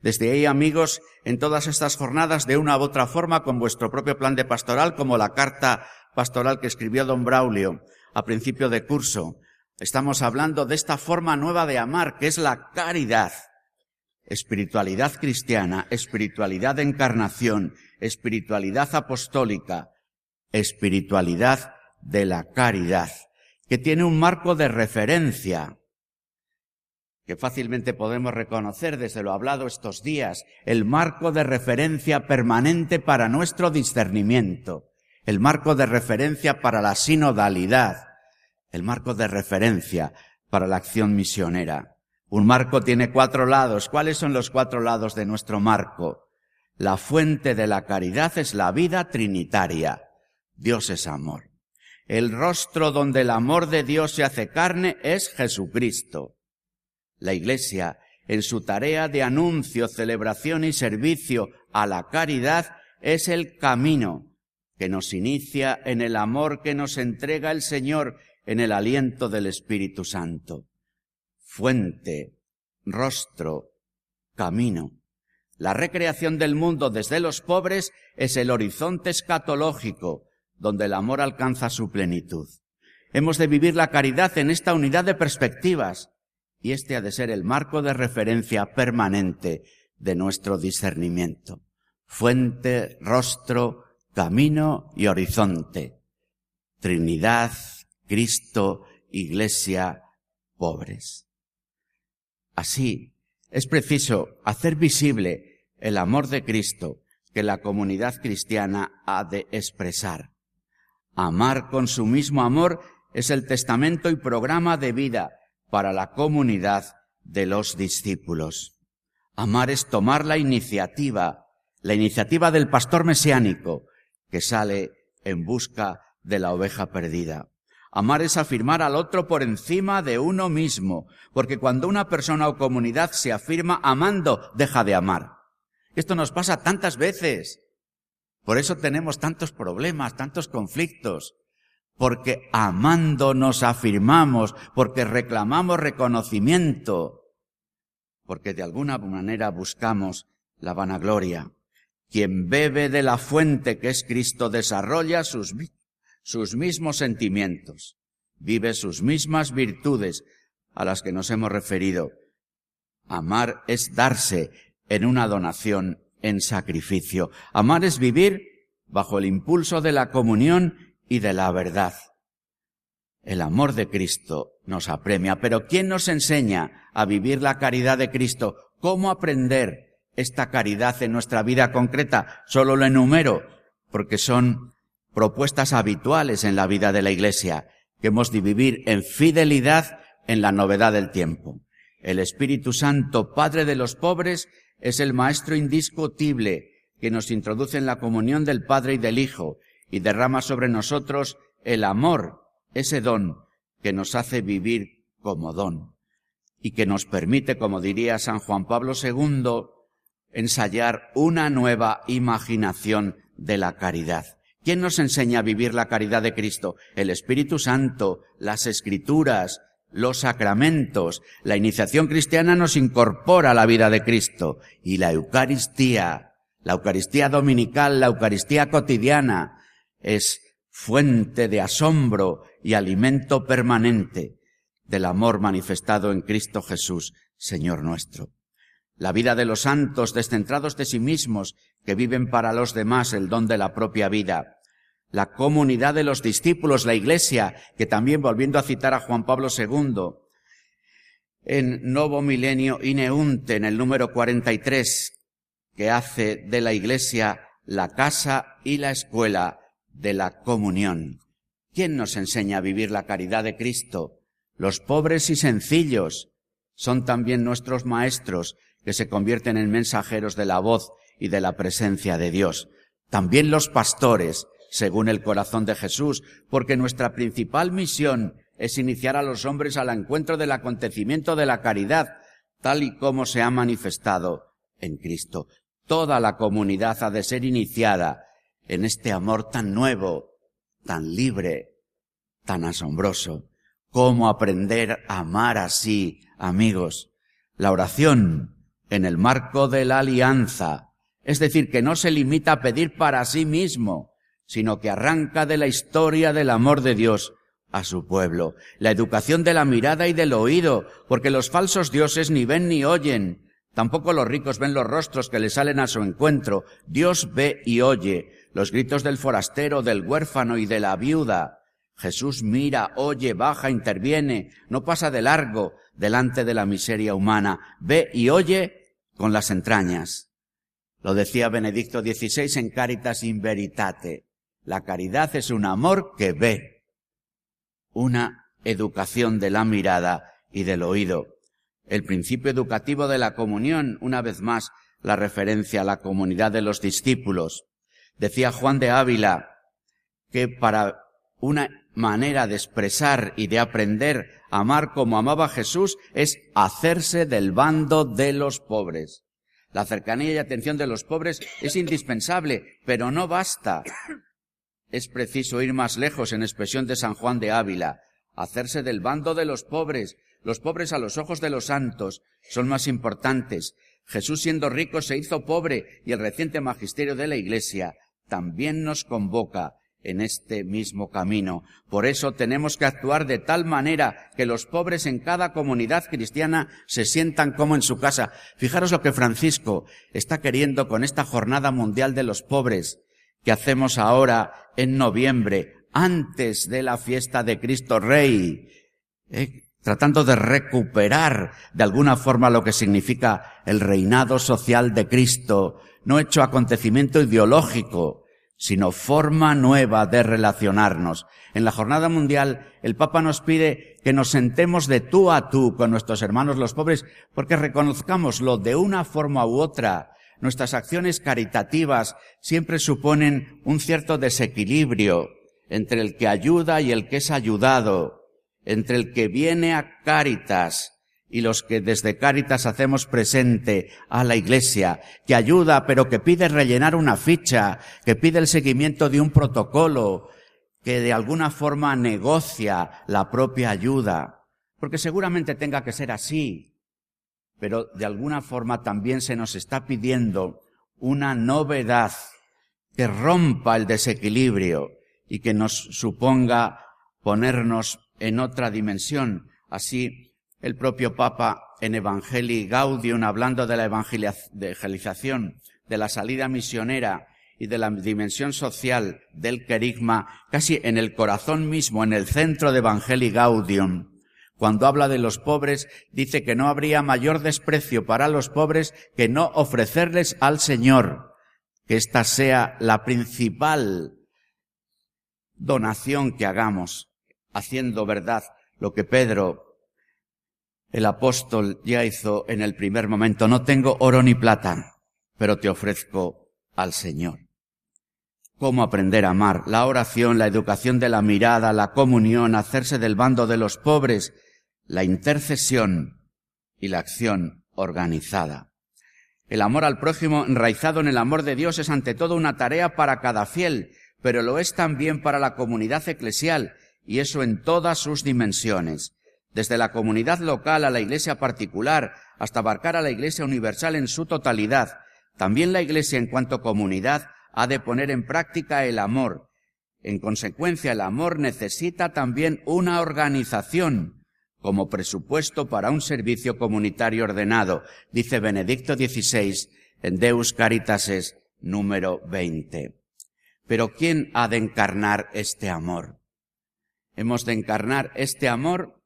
Desde ahí, amigos, en todas estas jornadas, de una u otra forma, con vuestro propio plan de pastoral, como la carta pastoral que escribió don Braulio a principio de curso, estamos hablando de esta forma nueva de amar, que es la caridad. Espiritualidad cristiana, espiritualidad de encarnación, espiritualidad apostólica, espiritualidad de la caridad, que tiene un marco de referencia, que fácilmente podemos reconocer desde lo hablado estos días, el marco de referencia permanente para nuestro discernimiento, el marco de referencia para la sinodalidad, el marco de referencia para la acción misionera. Un marco tiene cuatro lados. ¿Cuáles son los cuatro lados de nuestro marco? La fuente de la caridad es la vida trinitaria. Dios es amor. El rostro donde el amor de Dios se hace carne es Jesucristo. La Iglesia, en su tarea de anuncio, celebración y servicio a la caridad, es el camino que nos inicia en el amor que nos entrega el Señor en el aliento del Espíritu Santo. Fuente, rostro, camino. La recreación del mundo desde los pobres es el horizonte escatológico donde el amor alcanza su plenitud. Hemos de vivir la caridad en esta unidad de perspectivas, y este ha de ser el marco de referencia permanente de nuestro discernimiento. Fuente, rostro, camino y horizonte. Trinidad, Cristo, Iglesia, pobres. Así, es preciso hacer visible el amor de Cristo que la comunidad cristiana ha de expresar. Amar con su mismo amor es el testamento y programa de vida para la comunidad de los discípulos. Amar es tomar la iniciativa, la iniciativa del pastor mesiánico que sale en busca de la oveja perdida. Amar es afirmar al otro por encima de uno mismo, porque cuando una persona o comunidad se afirma amando, deja de amar. Esto nos pasa tantas veces. Por eso tenemos tantos problemas, tantos conflictos, porque amando nos afirmamos, porque reclamamos reconocimiento, porque de alguna manera buscamos la vanagloria. Quien bebe de la fuente que es Cristo desarrolla sus, sus mismos sentimientos, vive sus mismas virtudes a las que nos hemos referido. Amar es darse en una donación, en sacrificio. Amar es vivir bajo el impulso de la comunión y de la verdad. El amor de Cristo nos apremia, pero ¿quién nos enseña a vivir la caridad de Cristo? ¿Cómo aprender esta caridad en nuestra vida concreta? Solo lo enumero, porque son propuestas habituales en la vida de la Iglesia, que hemos de vivir en fidelidad en la novedad del tiempo. El Espíritu Santo, Padre de los pobres, es el Maestro indiscutible que nos introduce en la comunión del Padre y del Hijo y derrama sobre nosotros el amor, ese don que nos hace vivir como don y que nos permite, como diría San Juan Pablo II, ensayar una nueva imaginación de la caridad. ¿Quién nos enseña a vivir la caridad de Cristo? El Espíritu Santo, las Escrituras, los sacramentos. La iniciación cristiana nos incorpora a la vida de Cristo y la Eucaristía, la Eucaristía dominical, la Eucaristía cotidiana, es fuente de asombro y alimento permanente del amor manifestado en Cristo Jesús, Señor nuestro. La vida de los santos descentrados de sí mismos, que viven para los demás el don de la propia vida. La comunidad de los discípulos, la iglesia, que también volviendo a citar a Juan Pablo II, en Novo Milenio Ineunte, en el número 43, que hace de la iglesia la casa y la escuela de la comunión. ¿Quién nos enseña a vivir la caridad de Cristo? Los pobres y sencillos son también nuestros maestros que se convierten en mensajeros de la voz y de la presencia de Dios. También los pastores, según el corazón de Jesús, porque nuestra principal misión es iniciar a los hombres al encuentro del acontecimiento de la caridad, tal y como se ha manifestado en Cristo. Toda la comunidad ha de ser iniciada en este amor tan nuevo, tan libre, tan asombroso. ¿Cómo aprender a amar así, amigos? La oración, en el marco de la alianza, es decir, que no se limita a pedir para sí mismo, sino que arranca de la historia del amor de Dios a su pueblo, la educación de la mirada y del oído, porque los falsos dioses ni ven ni oyen, Tampoco los ricos ven los rostros que le salen a su encuentro. Dios ve y oye los gritos del forastero, del huérfano y de la viuda. Jesús mira, oye, baja, interviene, no pasa de largo delante de la miseria humana. Ve y oye con las entrañas. Lo decía Benedicto XVI en Caritas in Veritate. La caridad es un amor que ve. Una educación de la mirada y del oído el principio educativo de la comunión, una vez más la referencia a la comunidad de los discípulos. Decía Juan de Ávila que para una manera de expresar y de aprender a amar como amaba Jesús es hacerse del bando de los pobres. La cercanía y atención de los pobres es indispensable, pero no basta. Es preciso ir más lejos en expresión de San Juan de Ávila, hacerse del bando de los pobres, los pobres a los ojos de los santos son más importantes. Jesús siendo rico se hizo pobre y el reciente magisterio de la Iglesia también nos convoca en este mismo camino. Por eso tenemos que actuar de tal manera que los pobres en cada comunidad cristiana se sientan como en su casa. Fijaros lo que Francisco está queriendo con esta jornada mundial de los pobres que hacemos ahora en noviembre, antes de la fiesta de Cristo Rey. Eh, tratando de recuperar de alguna forma lo que significa el reinado social de Cristo, no hecho acontecimiento ideológico, sino forma nueva de relacionarnos. En la jornada mundial, el Papa nos pide que nos sentemos de tú a tú con nuestros hermanos los pobres, porque reconozcámoslo de una forma u otra. Nuestras acciones caritativas siempre suponen un cierto desequilibrio entre el que ayuda y el que es ayudado entre el que viene a Cáritas y los que desde Cáritas hacemos presente a la Iglesia, que ayuda pero que pide rellenar una ficha, que pide el seguimiento de un protocolo, que de alguna forma negocia la propia ayuda, porque seguramente tenga que ser así, pero de alguna forma también se nos está pidiendo una novedad que rompa el desequilibrio y que nos suponga ponernos en otra dimensión. Así, el propio Papa en Evangelii Gaudium, hablando de la evangelización, de la salida misionera y de la dimensión social del querigma, casi en el corazón mismo, en el centro de Evangelii Gaudium, cuando habla de los pobres, dice que no habría mayor desprecio para los pobres que no ofrecerles al Señor, que esta sea la principal donación que hagamos haciendo verdad lo que Pedro, el apóstol, ya hizo en el primer momento. No tengo oro ni plata, pero te ofrezco al Señor. ¿Cómo aprender a amar? La oración, la educación de la mirada, la comunión, hacerse del bando de los pobres, la intercesión y la acción organizada. El amor al prójimo enraizado en el amor de Dios es ante todo una tarea para cada fiel, pero lo es también para la comunidad eclesial y eso en todas sus dimensiones, desde la comunidad local a la iglesia particular, hasta abarcar a la iglesia universal en su totalidad. También la iglesia en cuanto comunidad ha de poner en práctica el amor. En consecuencia, el amor necesita también una organización como presupuesto para un servicio comunitario ordenado, dice Benedicto XVI en Deus Caritases número 20. Pero ¿quién ha de encarnar este amor? Hemos de encarnar este amor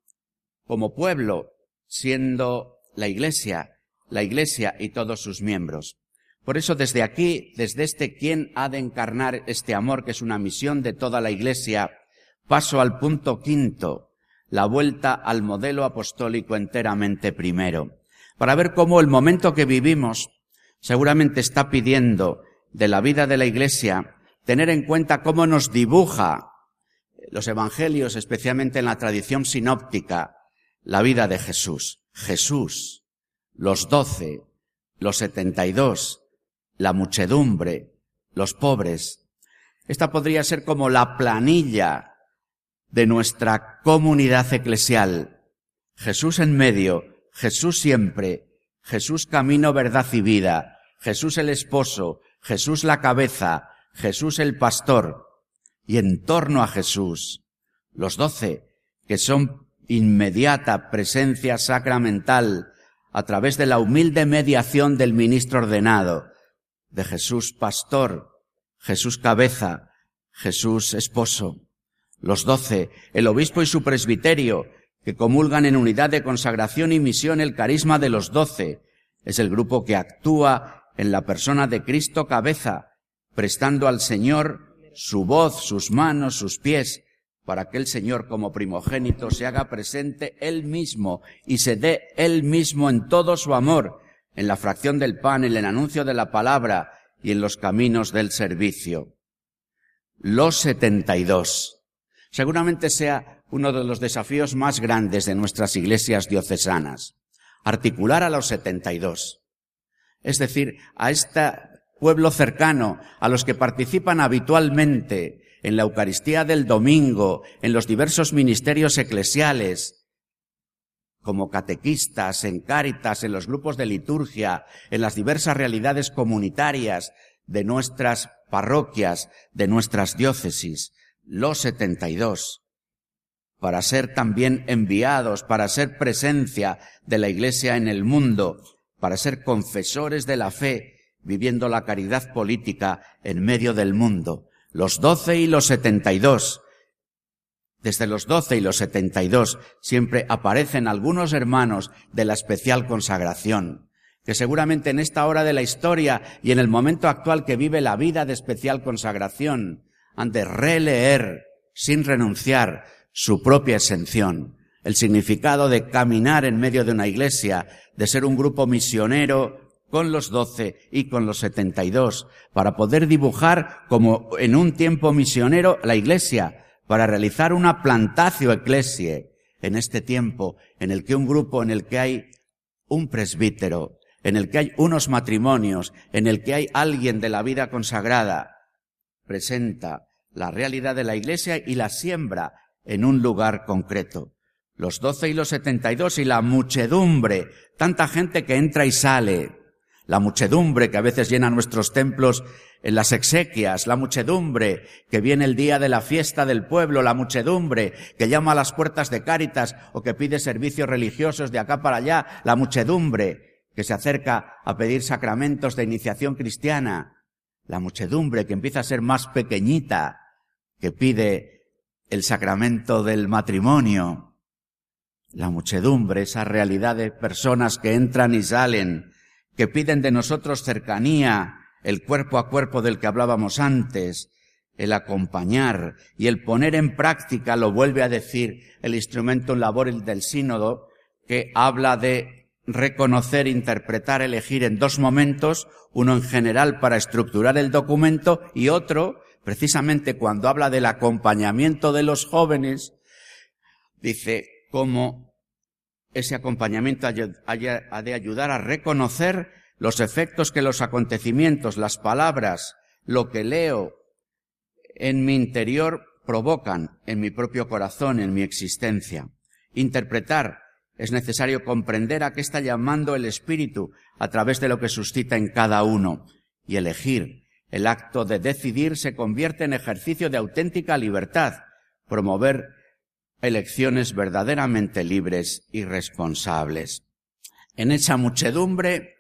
como pueblo, siendo la Iglesia, la Iglesia y todos sus miembros. Por eso desde aquí, desde este quién ha de encarnar este amor, que es una misión de toda la Iglesia, paso al punto quinto, la vuelta al modelo apostólico enteramente primero, para ver cómo el momento que vivimos seguramente está pidiendo de la vida de la Iglesia tener en cuenta cómo nos dibuja los evangelios, especialmente en la tradición sinóptica, la vida de Jesús. Jesús, los doce, los setenta y dos, la muchedumbre, los pobres. Esta podría ser como la planilla de nuestra comunidad eclesial. Jesús en medio, Jesús siempre, Jesús camino, verdad y vida, Jesús el esposo, Jesús la cabeza, Jesús el pastor, y en torno a Jesús, los doce, que son inmediata presencia sacramental a través de la humilde mediación del ministro ordenado, de Jesús pastor, Jesús cabeza, Jesús esposo. Los doce, el obispo y su presbiterio, que comulgan en unidad de consagración y misión el carisma de los doce, es el grupo que actúa en la persona de Cristo cabeza, prestando al Señor su voz, sus manos, sus pies, para que el Señor como primogénito se haga presente Él mismo y se dé Él mismo en todo su amor, en la fracción del pan, en el anuncio de la palabra y en los caminos del servicio. Los setenta y dos. Seguramente sea uno de los desafíos más grandes de nuestras iglesias diocesanas. Articular a los setenta y dos. Es decir, a este pueblo cercano, a los que participan habitualmente en la Eucaristía del domingo, en los diversos ministerios eclesiales, como catequistas, en cáritas, en los grupos de liturgia, en las diversas realidades comunitarias de nuestras parroquias, de nuestras diócesis, los setenta y dos, para ser también enviados, para ser presencia de la Iglesia en el mundo, para ser confesores de la fe, viviendo la caridad política en medio del mundo. Los doce y los setenta y dos, desde los doce y los setenta y dos siempre aparecen algunos hermanos de la especial consagración, que seguramente en esta hora de la historia y en el momento actual que vive la vida de especial consagración han de releer sin renunciar su propia exención, el significado de caminar en medio de una iglesia, de ser un grupo misionero con los doce y con los setenta y dos, para poder dibujar como en un tiempo misionero la iglesia, para realizar una plantacio eclesie en este tiempo en el que un grupo, en el que hay un presbítero, en el que hay unos matrimonios, en el que hay alguien de la vida consagrada, presenta la realidad de la iglesia y la siembra en un lugar concreto. Los doce y los setenta y dos y la muchedumbre, tanta gente que entra y sale, la muchedumbre que a veces llena nuestros templos en las exequias, la muchedumbre que viene el día de la fiesta del pueblo, la muchedumbre que llama a las puertas de Cáritas o que pide servicios religiosos de acá para allá, la muchedumbre que se acerca a pedir sacramentos de iniciación cristiana, la muchedumbre que empieza a ser más pequeñita, que pide el sacramento del matrimonio, la muchedumbre, esa realidad de personas que entran y salen, que piden de nosotros cercanía, el cuerpo a cuerpo del que hablábamos antes, el acompañar y el poner en práctica, lo vuelve a decir el instrumento en del sínodo, que habla de reconocer, interpretar, elegir en dos momentos, uno en general para estructurar el documento y otro, precisamente cuando habla del acompañamiento de los jóvenes, dice cómo ese acompañamiento ha de ayudar a reconocer los efectos que los acontecimientos, las palabras, lo que leo en mi interior provocan en mi propio corazón, en mi existencia. Interpretar es necesario comprender a qué está llamando el Espíritu a través de lo que suscita en cada uno y elegir. El acto de decidir se convierte en ejercicio de auténtica libertad, promover elecciones verdaderamente libres y responsables. En esa muchedumbre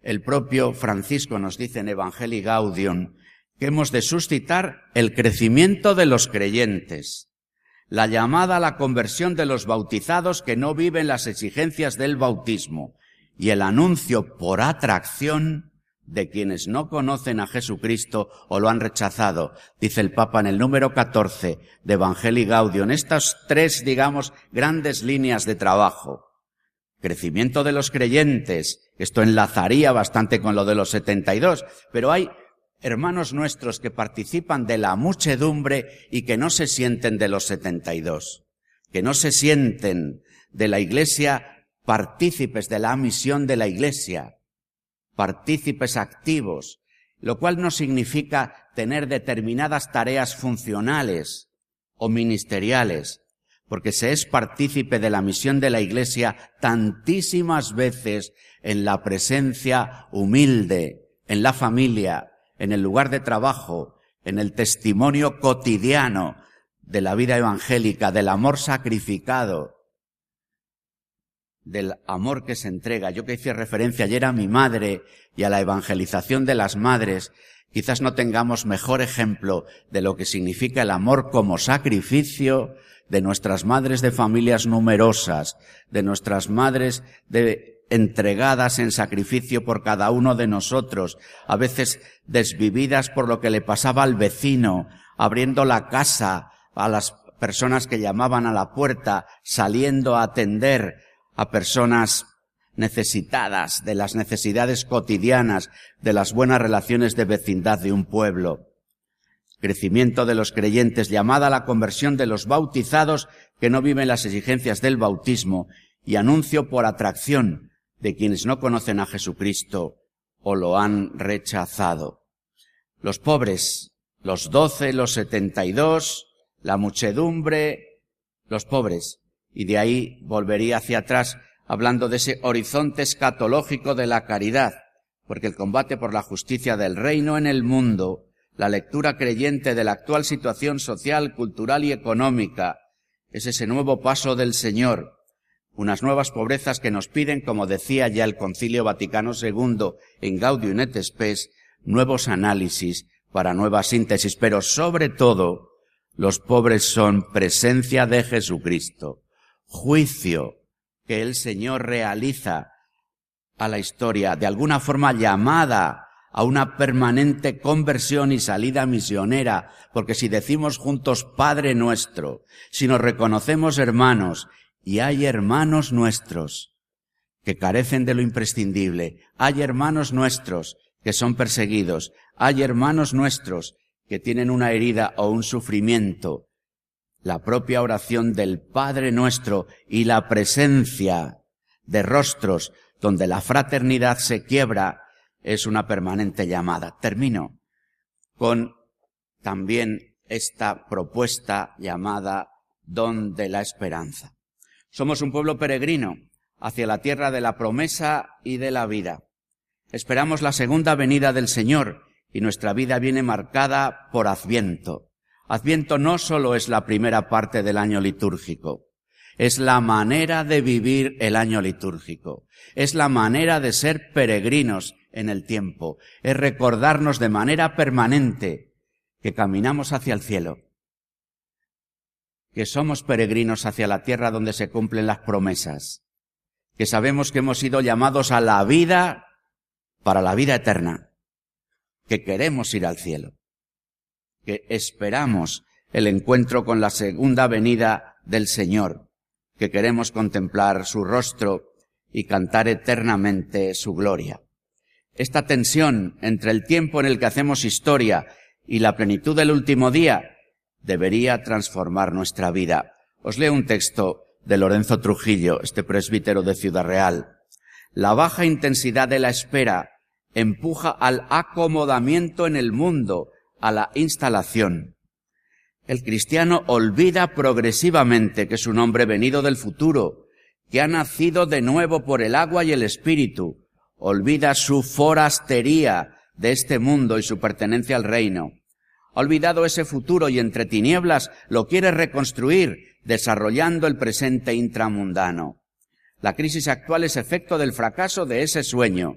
el propio Francisco nos dice en Evangelii Gaudium que hemos de suscitar el crecimiento de los creyentes, la llamada a la conversión de los bautizados que no viven las exigencias del bautismo y el anuncio por atracción de quienes no conocen a Jesucristo o lo han rechazado, dice el Papa en el número 14 de Evangelii Gaudium, en estas tres, digamos, grandes líneas de trabajo. Crecimiento de los creyentes, esto enlazaría bastante con lo de los 72, pero hay hermanos nuestros que participan de la muchedumbre y que no se sienten de los 72, que no se sienten de la iglesia partícipes de la misión de la iglesia, partícipes activos, lo cual no significa tener determinadas tareas funcionales o ministeriales, porque se es partícipe de la misión de la Iglesia tantísimas veces en la presencia humilde, en la familia, en el lugar de trabajo, en el testimonio cotidiano de la vida evangélica, del amor sacrificado, del amor que se entrega. Yo que hice referencia ayer a mi madre y a la evangelización de las madres, quizás no tengamos mejor ejemplo de lo que significa el amor como sacrificio de nuestras madres de familias numerosas, de nuestras madres de entregadas en sacrificio por cada uno de nosotros, a veces desvividas por lo que le pasaba al vecino, abriendo la casa a las personas que llamaban a la puerta, saliendo a atender, a personas necesitadas de las necesidades cotidianas, de las buenas relaciones de vecindad de un pueblo. Crecimiento de los creyentes, llamada a la conversión de los bautizados que no viven las exigencias del bautismo y anuncio por atracción de quienes no conocen a Jesucristo o lo han rechazado. Los pobres, los doce, los setenta y dos, la muchedumbre, los pobres, y de ahí volvería hacia atrás hablando de ese horizonte escatológico de la caridad, porque el combate por la justicia del reino en el mundo, la lectura creyente de la actual situación social, cultural y económica, es ese nuevo paso del Señor, unas nuevas pobrezas que nos piden, como decía ya el Concilio Vaticano II en Gaudium et Spes, nuevos análisis para nueva síntesis, pero sobre todo, los pobres son presencia de Jesucristo, juicio que el Señor realiza a la historia, de alguna forma llamada a una permanente conversión y salida misionera, porque si decimos juntos Padre nuestro, si nos reconocemos hermanos, y hay hermanos nuestros que carecen de lo imprescindible, hay hermanos nuestros que son perseguidos, hay hermanos nuestros que tienen una herida o un sufrimiento, la propia oración del Padre nuestro y la presencia de rostros donde la fraternidad se quiebra es una permanente llamada. Termino con también esta propuesta llamada don de la esperanza. Somos un pueblo peregrino hacia la tierra de la promesa y de la vida. Esperamos la segunda venida del Señor y nuestra vida viene marcada por Adviento. Adviento no solo es la primera parte del año litúrgico, es la manera de vivir el año litúrgico, es la manera de ser peregrinos en el tiempo, es recordarnos de manera permanente que caminamos hacia el cielo, que somos peregrinos hacia la tierra donde se cumplen las promesas, que sabemos que hemos sido llamados a la vida para la vida eterna, que queremos ir al cielo que esperamos el encuentro con la segunda venida del Señor, que queremos contemplar su rostro y cantar eternamente su gloria. Esta tensión entre el tiempo en el que hacemos historia y la plenitud del último día debería transformar nuestra vida. Os leo un texto de Lorenzo Trujillo, este presbítero de Ciudad Real. La baja intensidad de la espera empuja al acomodamiento en el mundo a la instalación. El cristiano olvida progresivamente que es un hombre venido del futuro, que ha nacido de nuevo por el agua y el espíritu. Olvida su forastería de este mundo y su pertenencia al reino. Ha olvidado ese futuro y entre tinieblas lo quiere reconstruir, desarrollando el presente intramundano. La crisis actual es efecto del fracaso de ese sueño.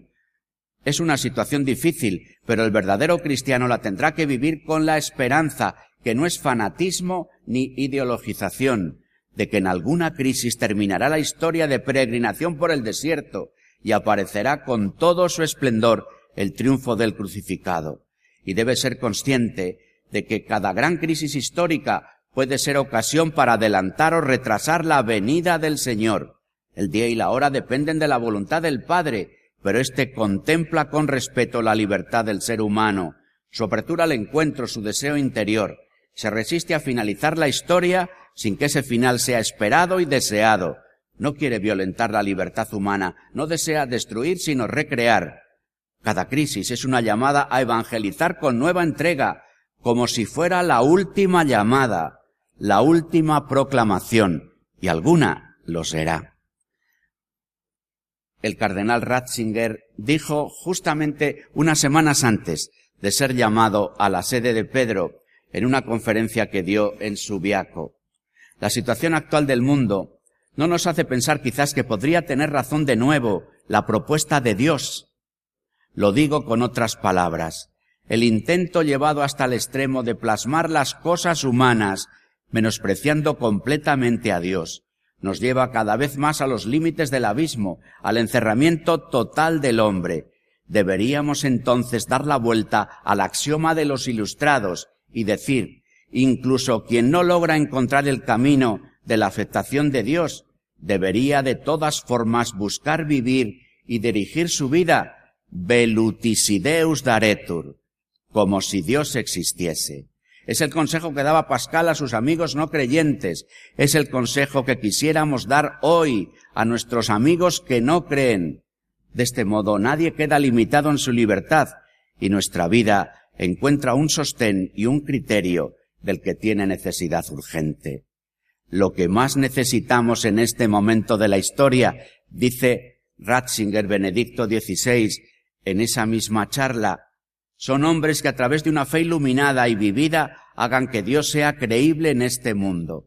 Es una situación difícil, pero el verdadero cristiano la tendrá que vivir con la esperanza, que no es fanatismo ni ideologización, de que en alguna crisis terminará la historia de peregrinación por el desierto y aparecerá con todo su esplendor el triunfo del crucificado y debe ser consciente de que cada gran crisis histórica puede ser ocasión para adelantar o retrasar la venida del Señor. El día y la hora dependen de la voluntad del Padre, pero éste contempla con respeto la libertad del ser humano, su apertura al encuentro, su deseo interior. Se resiste a finalizar la historia sin que ese final sea esperado y deseado. No quiere violentar la libertad humana, no desea destruir sino recrear. Cada crisis es una llamada a evangelizar con nueva entrega, como si fuera la última llamada, la última proclamación, y alguna lo será. El cardenal Ratzinger dijo justamente unas semanas antes de ser llamado a la sede de Pedro en una conferencia que dio en Subiaco. La situación actual del mundo no nos hace pensar quizás que podría tener razón de nuevo la propuesta de Dios lo digo con otras palabras. El intento llevado hasta el extremo de plasmar las cosas humanas, menospreciando completamente a Dios, nos lleva cada vez más a los límites del abismo, al encerramiento total del hombre. Deberíamos entonces dar la vuelta al axioma de los ilustrados y decir, incluso quien no logra encontrar el camino de la aceptación de Dios, debería de todas formas buscar vivir y dirigir su vida velutisideus daretur, como si Dios existiese. Es el consejo que daba Pascal a sus amigos no creyentes. Es el consejo que quisiéramos dar hoy a nuestros amigos que no creen. De este modo nadie queda limitado en su libertad y nuestra vida encuentra un sostén y un criterio del que tiene necesidad urgente. Lo que más necesitamos en este momento de la historia, dice Ratzinger Benedicto XVI, en esa misma charla. Son hombres que a través de una fe iluminada y vivida hagan que Dios sea creíble en este mundo.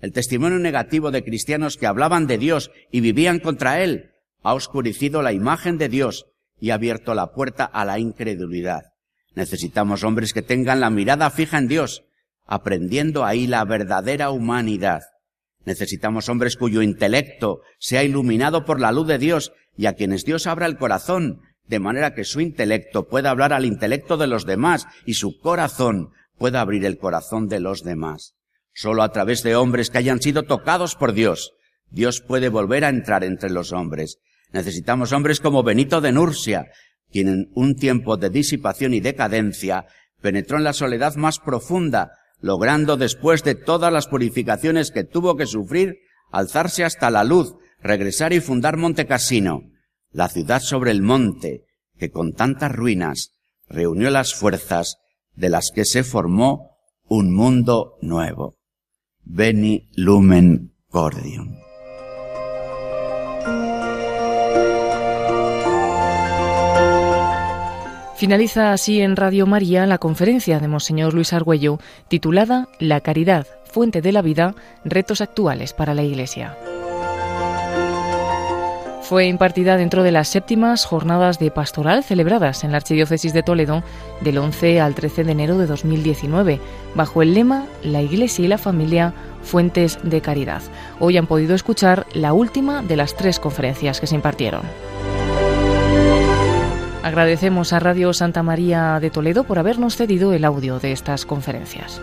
El testimonio negativo de cristianos que hablaban de Dios y vivían contra Él ha oscurecido la imagen de Dios y ha abierto la puerta a la incredulidad. Necesitamos hombres que tengan la mirada fija en Dios, aprendiendo ahí la verdadera humanidad. Necesitamos hombres cuyo intelecto sea iluminado por la luz de Dios y a quienes Dios abra el corazón de manera que su intelecto pueda hablar al intelecto de los demás y su corazón pueda abrir el corazón de los demás. Solo a través de hombres que hayan sido tocados por Dios, Dios puede volver a entrar entre los hombres. Necesitamos hombres como Benito de Nursia, quien en un tiempo de disipación y decadencia penetró en la soledad más profunda, logrando después de todas las purificaciones que tuvo que sufrir, alzarse hasta la luz, regresar y fundar Montecassino la ciudad sobre el monte, que con tantas ruinas reunió las fuerzas de las que se formó un mundo nuevo. Beni lumen cordium. Finaliza así en Radio María la conferencia de Monseñor Luis Argüello titulada La caridad, fuente de la vida, retos actuales para la Iglesia. Fue impartida dentro de las séptimas jornadas de pastoral celebradas en la Archidiócesis de Toledo del 11 al 13 de enero de 2019, bajo el lema La Iglesia y la Familia, Fuentes de Caridad. Hoy han podido escuchar la última de las tres conferencias que se impartieron. Agradecemos a Radio Santa María de Toledo por habernos cedido el audio de estas conferencias.